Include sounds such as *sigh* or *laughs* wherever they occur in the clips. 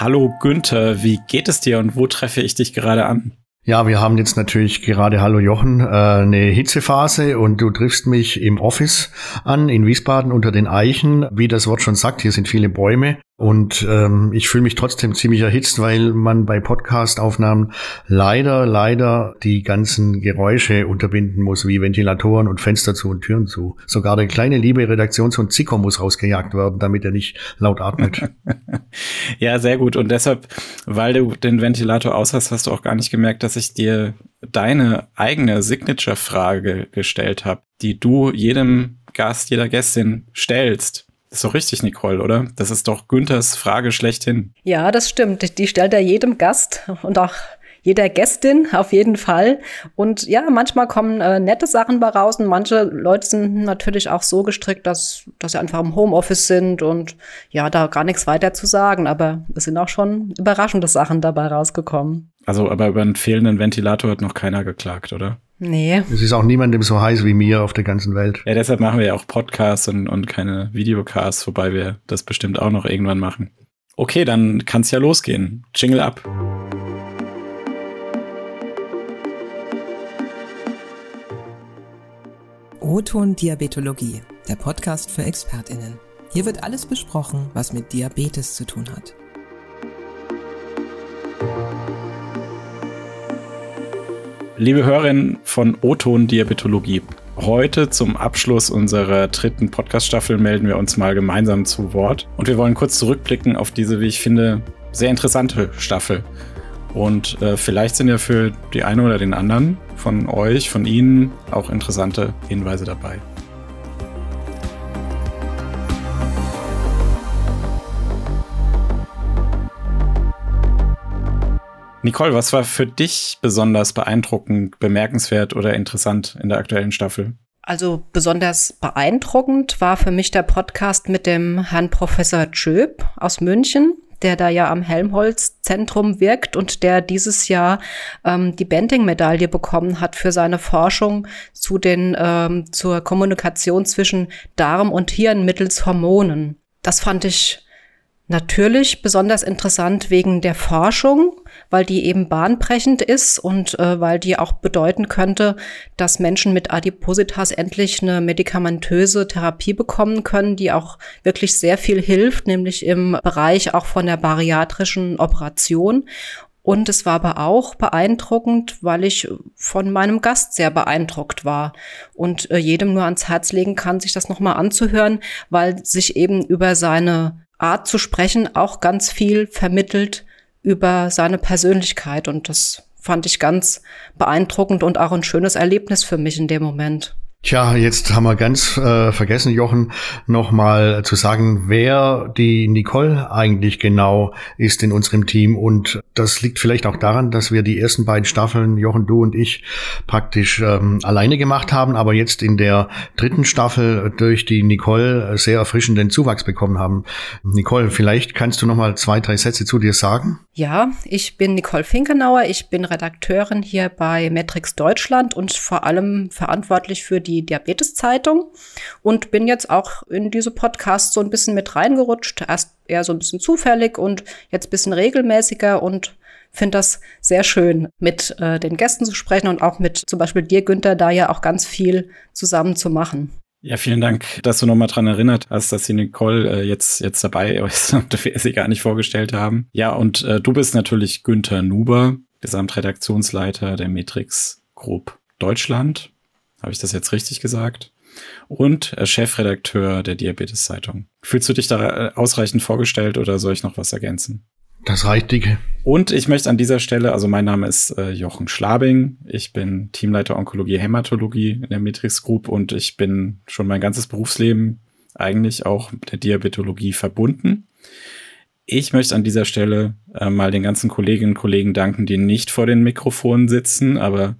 Hallo Günther, wie geht es dir und wo treffe ich dich gerade an? Ja, wir haben jetzt natürlich gerade, hallo Jochen, äh, eine Hitzephase und du triffst mich im Office an in Wiesbaden unter den Eichen. Wie das Wort schon sagt, hier sind viele Bäume und ähm, ich fühle mich trotzdem ziemlich erhitzt, weil man bei Podcast-Aufnahmen leider, leider die ganzen Geräusche unterbinden muss, wie Ventilatoren und Fenster zu und Türen zu. Sogar der kleine liebe Redaktionshund Zico muss rausgejagt werden, damit er nicht laut atmet. *laughs* ja, sehr gut. Und deshalb, weil du den Ventilator aus hast, hast du auch gar nicht gemerkt, dass ich dir deine eigene Signature-Frage gestellt habe, die du jedem Gast, jeder Gästin stellst. Das ist doch richtig, Nicole, oder? Das ist doch Günthers Frage schlechthin. Ja, das stimmt. Die stellt er jedem Gast und auch jeder Gästin auf jeden Fall. Und ja, manchmal kommen äh, nette Sachen bei raus und manche Leute sind natürlich auch so gestrickt, dass, dass sie einfach im Homeoffice sind und ja, da gar nichts weiter zu sagen. Aber es sind auch schon überraschende Sachen dabei rausgekommen. Also, aber über einen fehlenden Ventilator hat noch keiner geklagt, oder? Nee. Es ist auch niemandem so heiß wie mir auf der ganzen Welt. Ja, deshalb machen wir ja auch Podcasts und, und keine Videocasts, wobei wir das bestimmt auch noch irgendwann machen. Okay, dann kann's ja losgehen. Jingle ab. O-Ton Diabetologie, der Podcast für ExpertInnen. Hier wird alles besprochen, was mit Diabetes zu tun hat. Liebe Hörerinnen von O-Ton Diabetologie, heute zum Abschluss unserer dritten Podcast-Staffel melden wir uns mal gemeinsam zu Wort. Und wir wollen kurz zurückblicken auf diese, wie ich finde, sehr interessante Staffel. Und äh, vielleicht sind ja für die eine oder den anderen von euch, von Ihnen auch interessante Hinweise dabei. Nicole, was war für dich besonders beeindruckend, bemerkenswert oder interessant in der aktuellen Staffel? Also besonders beeindruckend war für mich der Podcast mit dem Herrn Professor Tschöp aus München, der da ja am Helmholtz-Zentrum wirkt und der dieses Jahr ähm, die Benting-Medaille bekommen hat für seine Forschung zu den, ähm, zur Kommunikation zwischen Darm und Hirn mittels Hormonen. Das fand ich natürlich besonders interessant wegen der Forschung, weil die eben bahnbrechend ist und äh, weil die auch bedeuten könnte, dass Menschen mit Adipositas endlich eine medikamentöse Therapie bekommen können, die auch wirklich sehr viel hilft, nämlich im Bereich auch von der bariatrischen Operation. Und es war aber auch beeindruckend, weil ich von meinem Gast sehr beeindruckt war und äh, jedem nur ans Herz legen kann, sich das nochmal anzuhören, weil sich eben über seine Art zu sprechen auch ganz viel vermittelt, über seine Persönlichkeit. Und das fand ich ganz beeindruckend und auch ein schönes Erlebnis für mich in dem Moment. Tja, jetzt haben wir ganz äh, vergessen, Jochen, nochmal zu sagen, wer die Nicole eigentlich genau ist in unserem Team. Und das liegt vielleicht auch daran, dass wir die ersten beiden Staffeln, Jochen, du und ich, praktisch ähm, alleine gemacht haben, aber jetzt in der dritten Staffel durch die Nicole sehr erfrischenden Zuwachs bekommen haben. Nicole, vielleicht kannst du nochmal zwei, drei Sätze zu dir sagen? Ja, ich bin Nicole Finkenauer. Ich bin Redakteurin hier bei Metrix Deutschland und vor allem verantwortlich für die Diabetes-Zeitung und bin jetzt auch in diese Podcasts so ein bisschen mit reingerutscht. Erst eher so ein bisschen zufällig und jetzt ein bisschen regelmäßiger und finde das sehr schön, mit äh, den Gästen zu sprechen und auch mit zum Beispiel dir, Günther, da ja auch ganz viel zusammen zu machen. Ja, vielen Dank, dass du nochmal dran erinnert hast, dass die Nicole äh, jetzt, jetzt dabei *laughs* ist und wir sie gar nicht vorgestellt haben. Ja, und äh, du bist natürlich Günther Nuber, Gesamtredaktionsleiter der Matrix Group Deutschland. Habe ich das jetzt richtig gesagt? Und äh, Chefredakteur der Diabetes Zeitung. Fühlst du dich da äh, ausreichend vorgestellt oder soll ich noch was ergänzen? Das reicht dicke. Und ich möchte an dieser Stelle, also mein Name ist äh, Jochen Schlabing, ich bin Teamleiter Onkologie Hämatologie in der Matrix Group und ich bin schon mein ganzes Berufsleben eigentlich auch mit der Diabetologie verbunden. Ich möchte an dieser Stelle äh, mal den ganzen Kolleginnen und Kollegen danken, die nicht vor den Mikrofonen sitzen, aber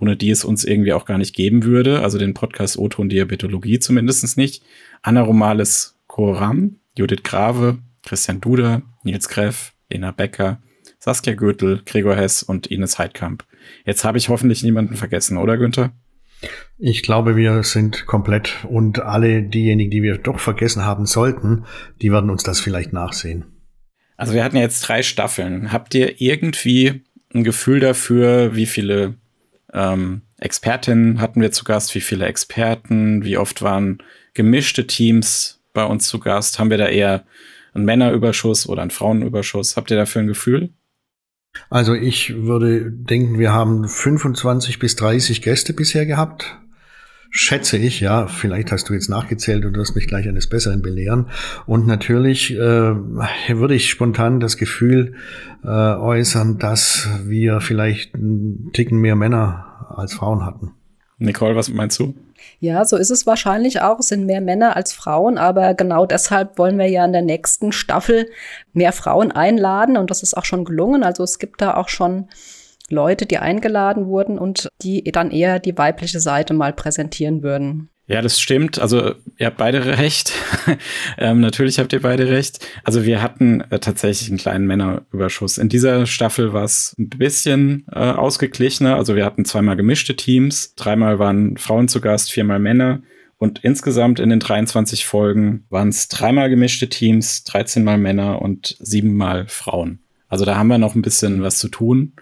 ohne die es uns irgendwie auch gar nicht geben würde, also den Podcast Oton Diabetologie zumindest nicht. Anna Romales Koram, Judith Grave, Christian Duder, Nils Greff, Lena Becker, Saskia Gürtel, Gregor Hess und Ines Heidkamp. Jetzt habe ich hoffentlich niemanden vergessen, oder Günther? Ich glaube, wir sind komplett und alle diejenigen, die wir doch vergessen haben sollten, die werden uns das vielleicht nachsehen. Also wir hatten jetzt drei Staffeln. Habt ihr irgendwie ein Gefühl dafür, wie viele ähm, Expertinnen hatten wir zu Gast, wie viele Experten, wie oft waren gemischte Teams bei uns zu Gast? Haben wir da eher einen Männerüberschuss oder einen Frauenüberschuss? Habt ihr dafür ein Gefühl? Also ich würde denken, wir haben 25 bis 30 Gäste bisher gehabt. Schätze ich, ja. Vielleicht hast du jetzt nachgezählt und wirst mich gleich eines Besseren belehren. Und natürlich äh, würde ich spontan das Gefühl äh, äußern, dass wir vielleicht einen Ticken mehr Männer als Frauen hatten. Nicole, was meinst du? Ja, so ist es wahrscheinlich auch. Es sind mehr Männer als Frauen, aber genau deshalb wollen wir ja in der nächsten Staffel mehr Frauen einladen und das ist auch schon gelungen. Also es gibt da auch schon Leute, die eingeladen wurden und die dann eher die weibliche Seite mal präsentieren würden. Ja, das stimmt. Also ihr habt beide recht. *laughs* ähm, natürlich habt ihr beide recht. Also wir hatten äh, tatsächlich einen kleinen Männerüberschuss. In dieser Staffel war es ein bisschen äh, ausgeglichener. Also wir hatten zweimal gemischte Teams, dreimal waren Frauen zu Gast, viermal Männer. Und insgesamt in den 23 Folgen waren es dreimal gemischte Teams, 13 mal Männer und siebenmal Frauen. Also da haben wir noch ein bisschen was zu tun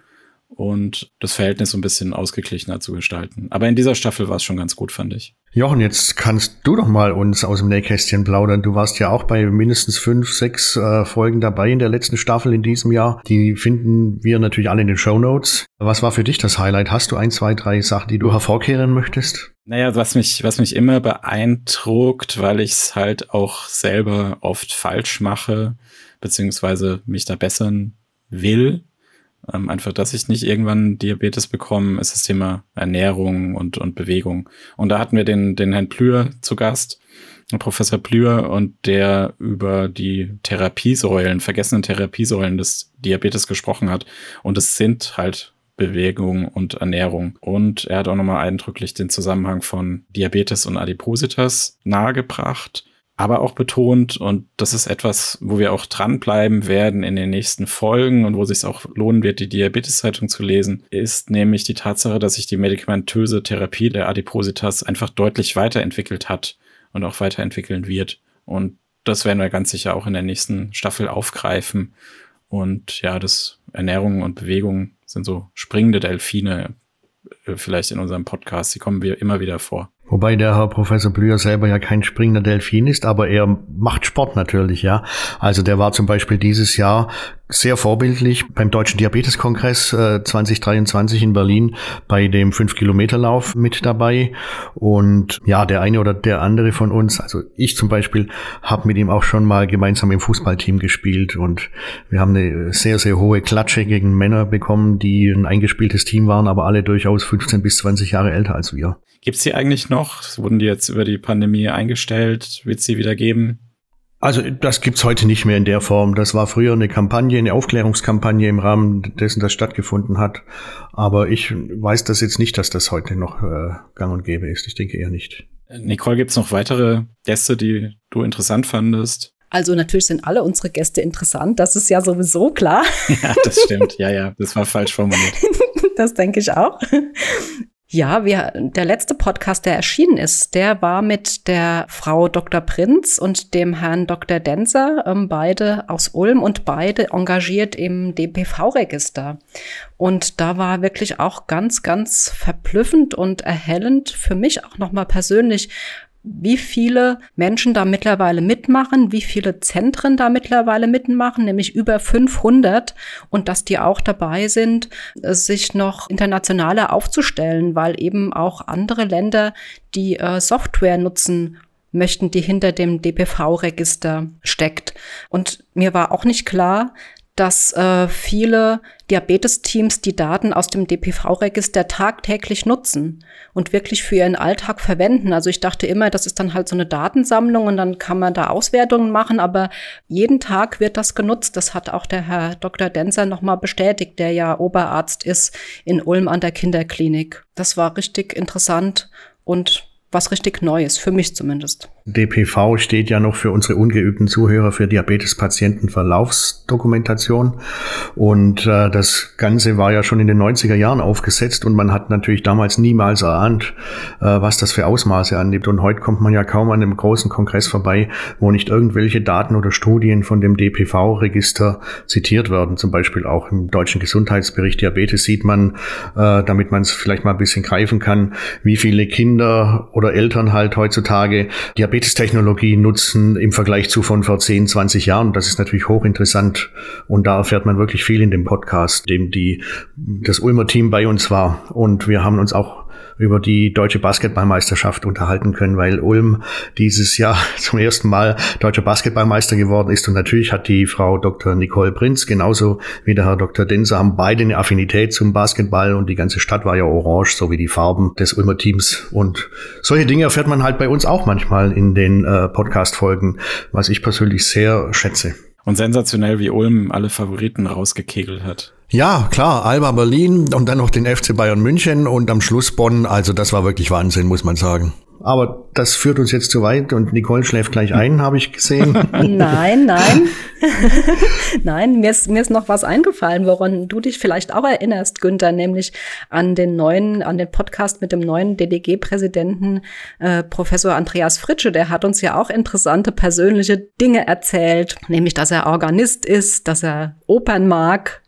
und das Verhältnis so ein bisschen ausgeglichener zu gestalten. Aber in dieser Staffel war es schon ganz gut, fand ich. Jochen, jetzt kannst du doch mal uns aus dem Nähkästchen plaudern. Du warst ja auch bei mindestens fünf, sechs äh, Folgen dabei in der letzten Staffel in diesem Jahr. Die finden wir natürlich alle in den Show Notes. Was war für dich das Highlight? Hast du ein, zwei, drei Sachen, die du hervorkehren möchtest? Naja, was mich, was mich immer beeindruckt, weil ich es halt auch selber oft falsch mache, beziehungsweise mich da bessern will, ähm, einfach, dass ich nicht irgendwann Diabetes bekomme, ist das Thema Ernährung und, und Bewegung. Und da hatten wir den, den Herrn Plüher zu Gast, Professor Plüher, und der über die Therapiesäulen, vergessenen Therapiesäulen des Diabetes gesprochen hat. Und es sind halt Bewegung und Ernährung. Und er hat auch nochmal eindrücklich den Zusammenhang von Diabetes und Adipositas nahegebracht aber auch betont, und das ist etwas, wo wir auch dranbleiben werden in den nächsten Folgen und wo sich auch lohnen wird, die Diabetes-Zeitung zu lesen, ist nämlich die Tatsache, dass sich die medikamentöse Therapie der Adipositas einfach deutlich weiterentwickelt hat und auch weiterentwickeln wird. Und das werden wir ganz sicher auch in der nächsten Staffel aufgreifen. Und ja, das Ernährung und Bewegung sind so springende Delfine äh, vielleicht in unserem Podcast. Die kommen wir immer wieder vor. Wobei der Herr Professor Blüher selber ja kein springender Delfin ist, aber er macht Sport natürlich, ja. Also der war zum Beispiel dieses Jahr sehr vorbildlich beim Deutschen Diabeteskongress äh, 2023 in Berlin bei dem 5-Kilometer-Lauf mit dabei. Und ja, der eine oder der andere von uns, also ich zum Beispiel, habe mit ihm auch schon mal gemeinsam im Fußballteam gespielt und wir haben eine sehr, sehr hohe Klatsche gegen Männer bekommen, die ein eingespieltes Team waren, aber alle durchaus 15 bis 20 Jahre älter als wir. Gibt's die eigentlich noch? Wurden die jetzt über die Pandemie eingestellt? Wird sie wieder geben? Also das gibt's heute nicht mehr in der Form. Das war früher eine Kampagne, eine Aufklärungskampagne im Rahmen dessen das stattgefunden hat. Aber ich weiß das jetzt nicht, dass das heute noch äh, gang und gäbe ist. Ich denke eher nicht. Nicole, gibt's noch weitere Gäste, die du interessant fandest? Also natürlich sind alle unsere Gäste interessant, das ist ja sowieso klar. *laughs* Ja, das stimmt. Ja, ja, das war falsch formuliert. *laughs* das denke ich auch. Ja, wir, der letzte Podcast, der erschienen ist, der war mit der Frau Dr. Prinz und dem Herrn Dr. Denser, ähm, beide aus Ulm und beide engagiert im DPV-Register. Und da war wirklich auch ganz, ganz verblüffend und erhellend für mich auch nochmal persönlich, wie viele Menschen da mittlerweile mitmachen, wie viele Zentren da mittlerweile mitmachen, nämlich über 500 und dass die auch dabei sind, sich noch internationaler aufzustellen, weil eben auch andere Länder die äh, Software nutzen möchten, die hinter dem DPV-Register steckt. Und mir war auch nicht klar, dass äh, viele Diabetesteams die Daten aus dem DPV-Register tagtäglich nutzen und wirklich für ihren Alltag verwenden. Also ich dachte immer, das ist dann halt so eine Datensammlung und dann kann man da Auswertungen machen, aber jeden Tag wird das genutzt. Das hat auch der Herr Dr. Denzer nochmal bestätigt, der ja Oberarzt ist in Ulm an der Kinderklinik. Das war richtig interessant und was richtig Neues, für mich zumindest. DPV steht ja noch für unsere ungeübten Zuhörer für Diabetespatientenverlaufsdokumentation. Und äh, das Ganze war ja schon in den 90er Jahren aufgesetzt und man hat natürlich damals niemals erahnt, äh, was das für Ausmaße annimmt. Und heute kommt man ja kaum an einem großen Kongress vorbei, wo nicht irgendwelche Daten oder Studien von dem DPV-Register zitiert werden. Zum Beispiel auch im deutschen Gesundheitsbericht Diabetes sieht man, äh, damit man es vielleicht mal ein bisschen greifen kann, wie viele Kinder oder Eltern halt heutzutage Diabetes Diabetestechnologie nutzen im Vergleich zu von vor 10, 20 Jahren. Das ist natürlich hochinteressant und da erfährt man wirklich viel in dem Podcast, dem die, das Ulmer Team bei uns war. Und wir haben uns auch über die deutsche Basketballmeisterschaft unterhalten können, weil Ulm dieses Jahr *laughs* zum ersten Mal deutscher Basketballmeister geworden ist. Und natürlich hat die Frau Dr. Nicole Prinz genauso wie der Herr Dr. Denser haben beide eine Affinität zum Basketball und die ganze Stadt war ja orange, so wie die Farben des Ulmer Teams. Und solche Dinge erfährt man halt bei uns auch manchmal in den äh, Podcast-Folgen, was ich persönlich sehr schätze. Und sensationell, wie Ulm alle Favoriten rausgekegelt hat. Ja, klar, Alba Berlin und dann noch den FC Bayern München und am Schluss Bonn. Also das war wirklich Wahnsinn, muss man sagen. Aber das führt uns jetzt zu weit und Nicole schläft gleich ein, habe ich gesehen. *laughs* nein, nein. *laughs* nein, mir ist, mir ist noch was eingefallen, woran du dich vielleicht auch erinnerst, Günther, nämlich an den neuen, an den Podcast mit dem neuen DDG-Präsidenten äh, Professor Andreas Fritsche. Der hat uns ja auch interessante persönliche Dinge erzählt, nämlich, dass er Organist ist, dass er Opern mag,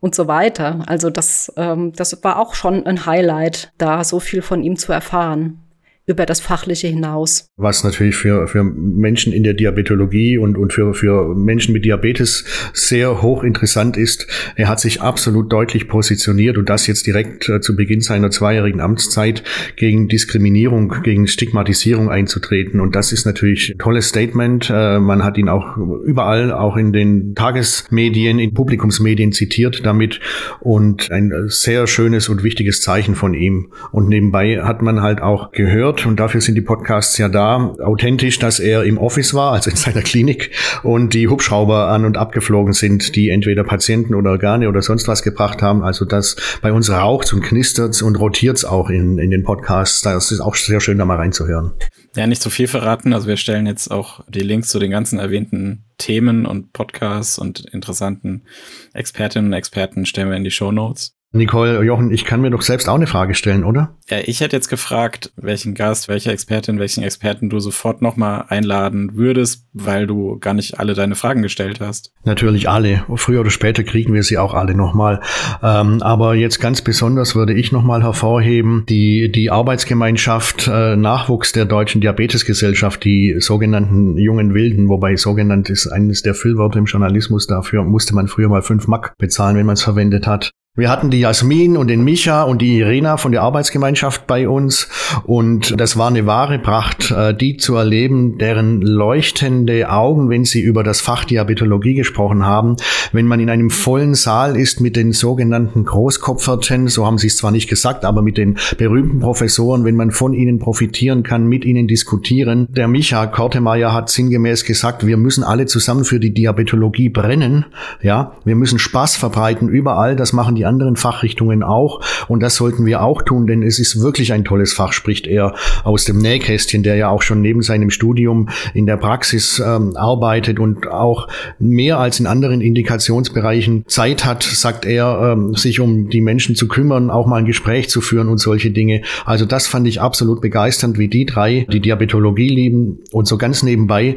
und so weiter. Also das, ähm, das war auch schon ein Highlight, da so viel von ihm zu erfahren über das Fachliche hinaus. Was natürlich für, für Menschen in der Diabetologie und, und für, für Menschen mit Diabetes sehr hochinteressant ist. Er hat sich absolut deutlich positioniert und das jetzt direkt äh, zu Beginn seiner zweijährigen Amtszeit gegen Diskriminierung, gegen Stigmatisierung einzutreten. Und das ist natürlich ein tolles Statement. Äh, man hat ihn auch überall, auch in den Tagesmedien, in Publikumsmedien zitiert damit und ein sehr schönes und wichtiges Zeichen von ihm. Und nebenbei hat man halt auch gehört, wird, und dafür sind die Podcasts ja da, authentisch, dass er im Office war, also in *laughs* seiner Klinik, und die Hubschrauber an und abgeflogen sind, die entweder Patienten oder Organe oder sonst was gebracht haben. Also das bei uns raucht und knistert und rotiert auch in, in den Podcasts. Das ist auch sehr schön, da mal reinzuhören. Ja, nicht zu viel verraten. Also wir stellen jetzt auch die Links zu den ganzen erwähnten Themen und Podcasts und interessanten Expertinnen und Experten stellen wir in die Show Notes. Nicole, Jochen, ich kann mir doch selbst auch eine Frage stellen, oder? Ja, ich hätte jetzt gefragt, welchen Gast, welche Expertin, welchen Experten du sofort nochmal einladen würdest, weil du gar nicht alle deine Fragen gestellt hast. Natürlich alle. Früher oder später kriegen wir sie auch alle nochmal. Ähm, aber jetzt ganz besonders würde ich nochmal hervorheben, die, die Arbeitsgemeinschaft äh, Nachwuchs der Deutschen Diabetesgesellschaft, die sogenannten jungen Wilden, wobei sogenannt ist eines der Füllwörter im Journalismus, dafür musste man früher mal fünf Mack bezahlen, wenn man es verwendet hat. Wir hatten die Jasmin und den Micha und die Irena von der Arbeitsgemeinschaft bei uns. Und das war eine wahre Pracht, äh, die zu erleben, deren leuchtende Augen, wenn sie über das Fach Diabetologie gesprochen haben, wenn man in einem vollen Saal ist mit den sogenannten Großkopferten, so haben sie es zwar nicht gesagt, aber mit den berühmten Professoren, wenn man von ihnen profitieren kann, mit ihnen diskutieren. Der Micha Kortemeyer hat sinngemäß gesagt, wir müssen alle zusammen für die Diabetologie brennen, ja, wir müssen Spaß verbreiten überall, das machen die die anderen Fachrichtungen auch. Und das sollten wir auch tun, denn es ist wirklich ein tolles Fach, spricht er aus dem Nähkästchen, der ja auch schon neben seinem Studium in der Praxis ähm, arbeitet und auch mehr als in anderen Indikationsbereichen Zeit hat, sagt er, ähm, sich um die Menschen zu kümmern, auch mal ein Gespräch zu führen und solche Dinge. Also das fand ich absolut begeisternd, wie die drei die Diabetologie lieben und so ganz nebenbei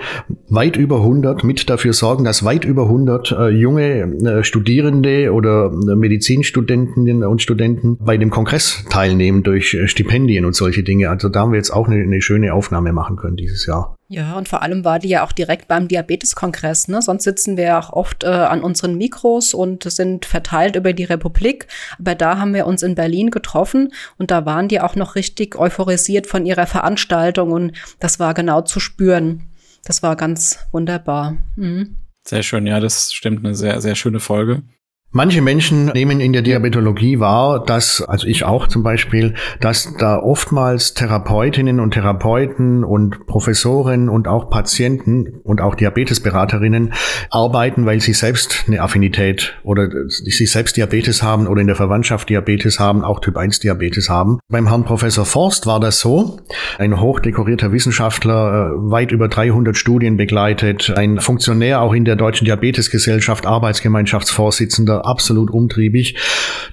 weit über 100 mit dafür sorgen, dass weit über 100 äh, junge äh, Studierende oder äh, Medizin Medizinstudentinnen und Studenten bei dem Kongress teilnehmen durch äh, Stipendien und solche Dinge. Also da haben wir jetzt auch eine, eine schöne Aufnahme machen können dieses Jahr. Ja, und vor allem war die ja auch direkt beim Diabeteskongress. Ne? Sonst sitzen wir ja auch oft äh, an unseren Mikros und sind verteilt über die Republik. Aber da haben wir uns in Berlin getroffen und da waren die auch noch richtig euphorisiert von ihrer Veranstaltung und das war genau zu spüren. Das war ganz wunderbar. Mhm. Sehr schön, ja, das stimmt, eine sehr, sehr schöne Folge. Manche Menschen nehmen in der Diabetologie wahr, dass, also ich auch zum Beispiel, dass da oftmals Therapeutinnen und Therapeuten und Professoren und auch Patienten und auch Diabetesberaterinnen arbeiten, weil sie selbst eine Affinität oder sie selbst Diabetes haben oder in der Verwandtschaft Diabetes haben, auch Typ 1 Diabetes haben. Beim Herrn Professor Forst war das so, ein hochdekorierter Wissenschaftler, äh, weit über 300 Studien begleitet, ein Funktionär auch in der Deutschen Diabetesgesellschaft, Arbeitsgemeinschaftsvorsitzender, absolut umtriebig.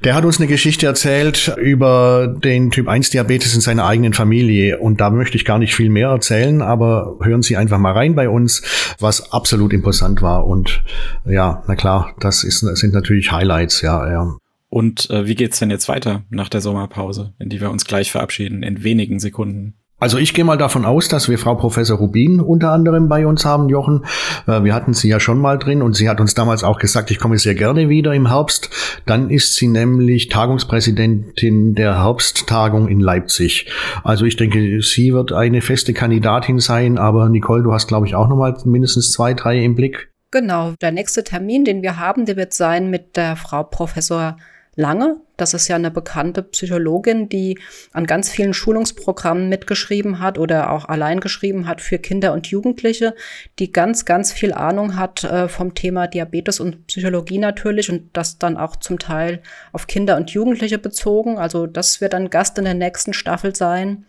Der hat uns eine Geschichte erzählt über den Typ 1 Diabetes in seiner eigenen Familie. Und da möchte ich gar nicht viel mehr erzählen, aber hören Sie einfach mal rein bei uns, was absolut imposant war. Und ja, na klar, das ist, sind natürlich Highlights, ja, ja. Und äh, wie geht's denn jetzt weiter nach der Sommerpause, in die wir uns gleich verabschieden, in wenigen Sekunden? Also ich gehe mal davon aus, dass wir Frau Professor Rubin unter anderem bei uns haben, Jochen. Äh, wir hatten sie ja schon mal drin und sie hat uns damals auch gesagt, ich komme sehr gerne wieder im Herbst. Dann ist sie nämlich Tagungspräsidentin der Herbsttagung in Leipzig. Also ich denke, sie wird eine feste Kandidatin sein, aber Nicole, du hast glaube ich auch noch mal mindestens zwei, drei im Blick. Genau, der nächste Termin, den wir haben, der wird sein mit der Frau Professor Lange. Das ist ja eine bekannte Psychologin, die an ganz vielen Schulungsprogrammen mitgeschrieben hat oder auch allein geschrieben hat für Kinder und Jugendliche, die ganz, ganz viel Ahnung hat äh, vom Thema Diabetes und Psychologie natürlich und das dann auch zum Teil auf Kinder und Jugendliche bezogen. Also das wird ein Gast in der nächsten Staffel sein.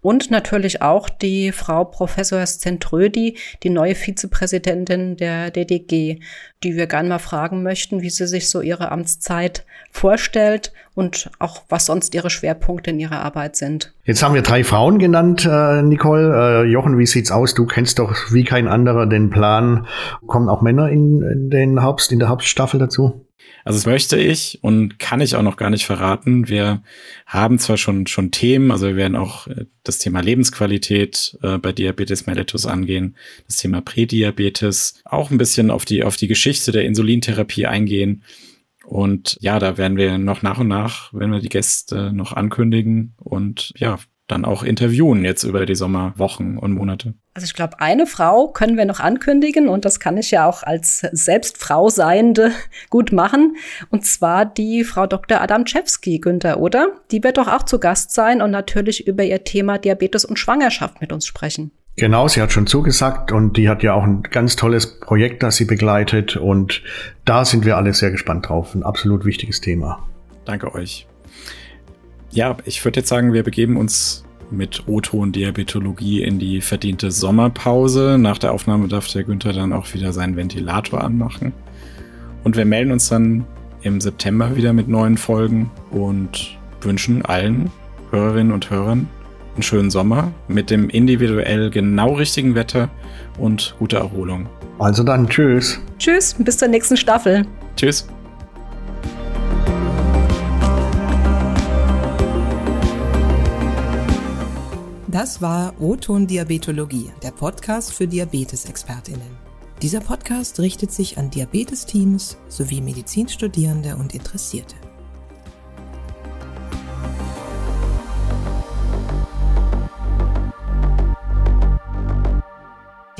Und natürlich auch die Frau Professor Zentrödi, die neue Vizepräsidentin der DDG, die wir gerne mal fragen möchten, wie sie sich so ihre Amtszeit vorstellt und auch was sonst ihre Schwerpunkte in ihrer Arbeit sind. Jetzt haben wir drei Frauen genannt, äh, Nicole. Äh, Jochen, wie sieht's aus? Du kennst doch wie kein anderer den Plan. Kommen auch Männer in, in den Herbst, in der Hauptstaffel dazu? Also das möchte ich und kann ich auch noch gar nicht verraten. Wir haben zwar schon schon Themen, also wir werden auch äh, das Thema Lebensqualität äh, bei Diabetes mellitus angehen, das Thema Prädiabetes, auch ein bisschen auf die auf die Geschichte der Insulintherapie eingehen. Und ja, da werden wir noch nach und nach, wenn wir die Gäste noch ankündigen und ja, dann auch interviewen jetzt über die Sommerwochen und Monate. Also ich glaube, eine Frau können wir noch ankündigen und das kann ich ja auch als selbst Frau Seiende *laughs* gut machen. Und zwar die Frau Dr. Adamczewski, Günther, oder? Die wird doch auch zu Gast sein und natürlich über ihr Thema Diabetes und Schwangerschaft mit uns sprechen. Genau, sie hat schon zugesagt und die hat ja auch ein ganz tolles Projekt, das sie begleitet und da sind wir alle sehr gespannt drauf. Ein absolut wichtiges Thema. Danke euch. Ja, ich würde jetzt sagen, wir begeben uns mit O-Ton Diabetologie in die verdiente Sommerpause. Nach der Aufnahme darf der Günther dann auch wieder seinen Ventilator anmachen. Und wir melden uns dann im September wieder mit neuen Folgen und wünschen allen Hörerinnen und Hörern einen schönen Sommer mit dem individuell genau richtigen Wetter und gute Erholung. Also dann, tschüss. Tschüss, bis zur nächsten Staffel. Tschüss. Das war O-Ton Diabetologie, der Podcast für Diabetesexpertinnen. Dieser Podcast richtet sich an Diabetesteams sowie Medizinstudierende und Interessierte.